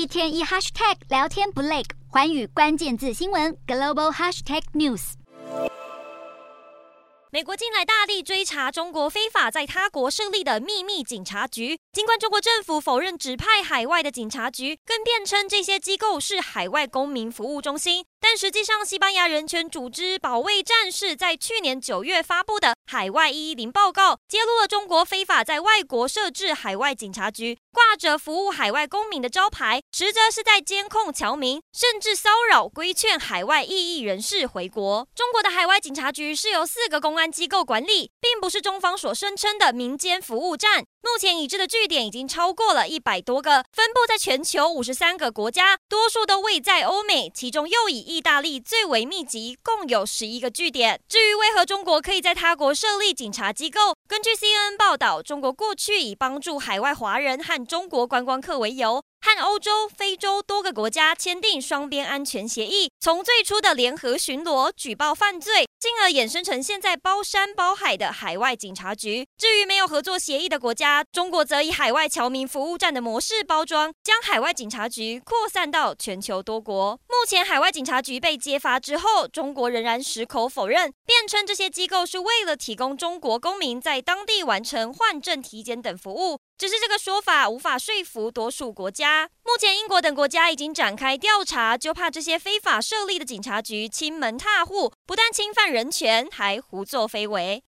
一天一 hashtag 聊天不累，环宇关键字新闻 global hashtag news。美国近来大力追查中国非法在他国设立的秘密警察局，尽管中国政府否认指派海外的警察局，更辩称这些机构是海外公民服务中心。但实际上，西班牙人权组织保卫战士在去年九月发布的《海外一一零报告》揭露了中国非法在外国设置海外警察局，挂着服务海外公民的招牌，实则是在监控侨民，甚至骚扰规劝海外异议人士回国。中国的海外警察局是由四个公安机构管理，并不是中方所声称的民间服务站。目前已知的据点已经超过了一百多个，分布在全球五十三个国家，多数都位在欧美，其中又以意大利最为密集，共有十一个据点。至于为何中国可以在他国设立警察机构，根据 CNN 报道，中国过去以帮助海外华人和中国观光客为由。和欧洲、非洲多个国家签订双边安全协议，从最初的联合巡逻、举报犯罪，进而衍生成现在包山包海的海外警察局。至于没有合作协议的国家，中国则以海外侨民服务站的模式包装，将海外警察局扩散到全球多国。目前，海外警察局被揭发之后，中国仍然矢口否认，辩称这些机构是为了提供中国公民在当地完成换证、体检等服务。只是这个说法无法说服多数国家。目前，英国等国家已经展开调查，就怕这些非法设立的警察局亲门踏户，不但侵犯人权，还胡作非为。